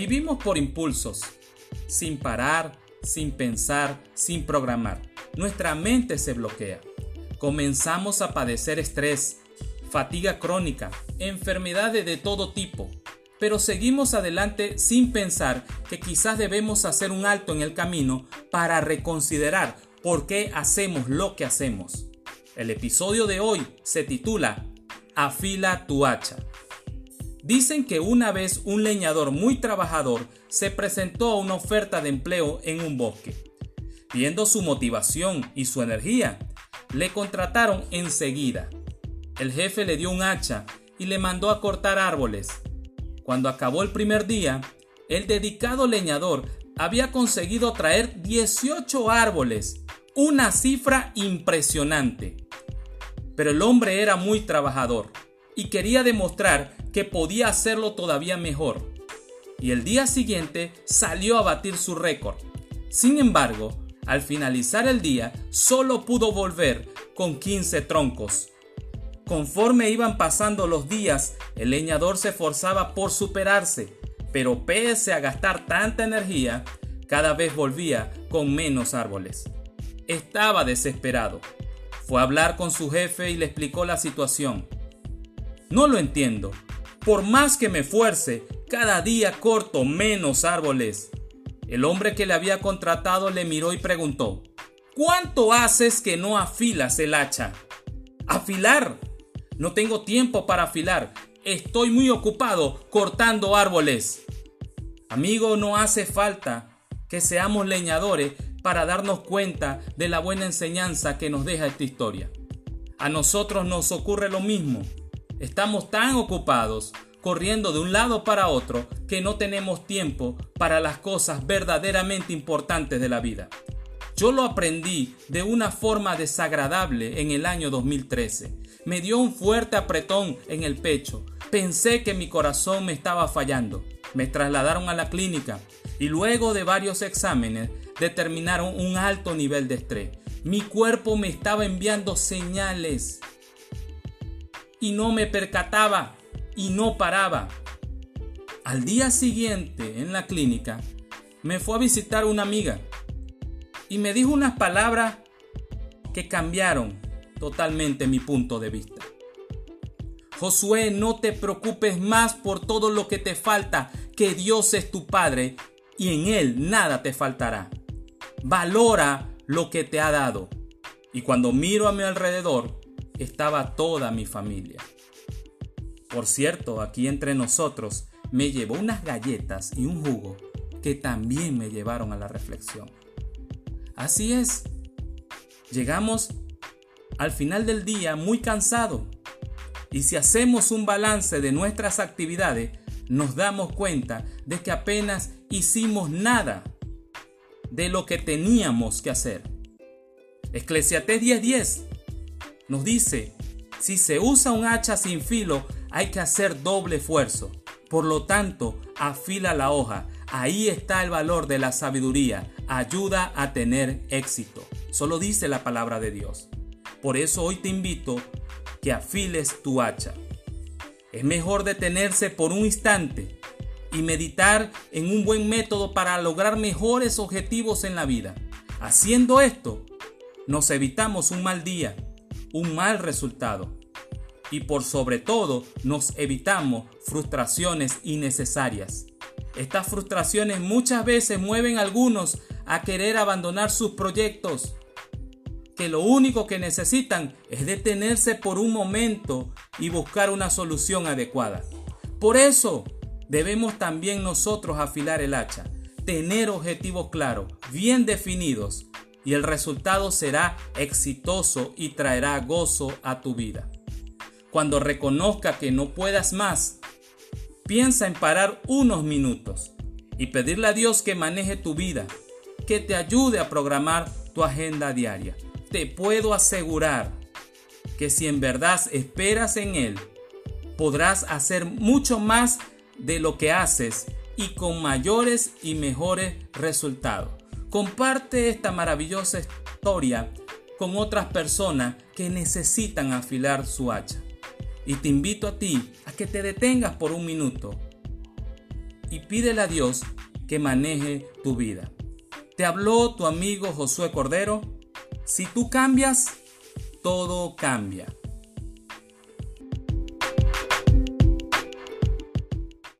Vivimos por impulsos, sin parar, sin pensar, sin programar. Nuestra mente se bloquea. Comenzamos a padecer estrés, fatiga crónica, enfermedades de todo tipo, pero seguimos adelante sin pensar que quizás debemos hacer un alto en el camino para reconsiderar por qué hacemos lo que hacemos. El episodio de hoy se titula Afila tu hacha. Dicen que una vez un leñador muy trabajador se presentó a una oferta de empleo en un bosque. Viendo su motivación y su energía, le contrataron enseguida. El jefe le dio un hacha y le mandó a cortar árboles. Cuando acabó el primer día, el dedicado leñador había conseguido traer 18 árboles, una cifra impresionante. Pero el hombre era muy trabajador y quería demostrar que podía hacerlo todavía mejor. Y el día siguiente salió a batir su récord. Sin embargo, al finalizar el día, solo pudo volver con 15 troncos. Conforme iban pasando los días, el leñador se esforzaba por superarse, pero pese a gastar tanta energía, cada vez volvía con menos árboles. Estaba desesperado. Fue a hablar con su jefe y le explicó la situación. No lo entiendo. Por más que me esfuerce, cada día corto menos árboles. El hombre que le había contratado le miró y preguntó, ¿Cuánto haces que no afilas el hacha? Afilar. No tengo tiempo para afilar. Estoy muy ocupado cortando árboles. Amigo, no hace falta que seamos leñadores para darnos cuenta de la buena enseñanza que nos deja esta historia. A nosotros nos ocurre lo mismo. Estamos tan ocupados corriendo de un lado para otro que no tenemos tiempo para las cosas verdaderamente importantes de la vida. Yo lo aprendí de una forma desagradable en el año 2013. Me dio un fuerte apretón en el pecho. Pensé que mi corazón me estaba fallando. Me trasladaron a la clínica y luego de varios exámenes determinaron un alto nivel de estrés. Mi cuerpo me estaba enviando señales y no me percataba y no paraba. Al día siguiente en la clínica me fue a visitar una amiga y me dijo unas palabras que cambiaron totalmente mi punto de vista. Josué, no te preocupes más por todo lo que te falta, que Dios es tu Padre y en Él nada te faltará. Valora lo que te ha dado. Y cuando miro a mi alrededor, estaba toda mi familia. Por cierto, aquí entre nosotros me llevó unas galletas y un jugo que también me llevaron a la reflexión. Así es, llegamos al final del día muy cansado y si hacemos un balance de nuestras actividades, nos damos cuenta de que apenas hicimos nada de lo que teníamos que hacer. Eclesiastés 10:10 nos dice, si se usa un hacha sin filo, hay que hacer doble esfuerzo. Por lo tanto, afila la hoja. Ahí está el valor de la sabiduría. Ayuda a tener éxito. Solo dice la palabra de Dios. Por eso hoy te invito que afiles tu hacha. Es mejor detenerse por un instante y meditar en un buen método para lograr mejores objetivos en la vida. Haciendo esto, nos evitamos un mal día un mal resultado. Y por sobre todo nos evitamos frustraciones innecesarias. Estas frustraciones muchas veces mueven a algunos a querer abandonar sus proyectos, que lo único que necesitan es detenerse por un momento y buscar una solución adecuada. Por eso debemos también nosotros afilar el hacha, tener objetivos claros, bien definidos y el resultado será exitoso y traerá gozo a tu vida. Cuando reconozca que no puedas más, piensa en parar unos minutos y pedirle a Dios que maneje tu vida, que te ayude a programar tu agenda diaria. Te puedo asegurar que si en verdad esperas en Él, podrás hacer mucho más de lo que haces y con mayores y mejores resultados. Comparte esta maravillosa historia con otras personas que necesitan afilar su hacha. Y te invito a ti a que te detengas por un minuto y pídele a Dios que maneje tu vida. Te habló tu amigo Josué Cordero. Si tú cambias, todo cambia.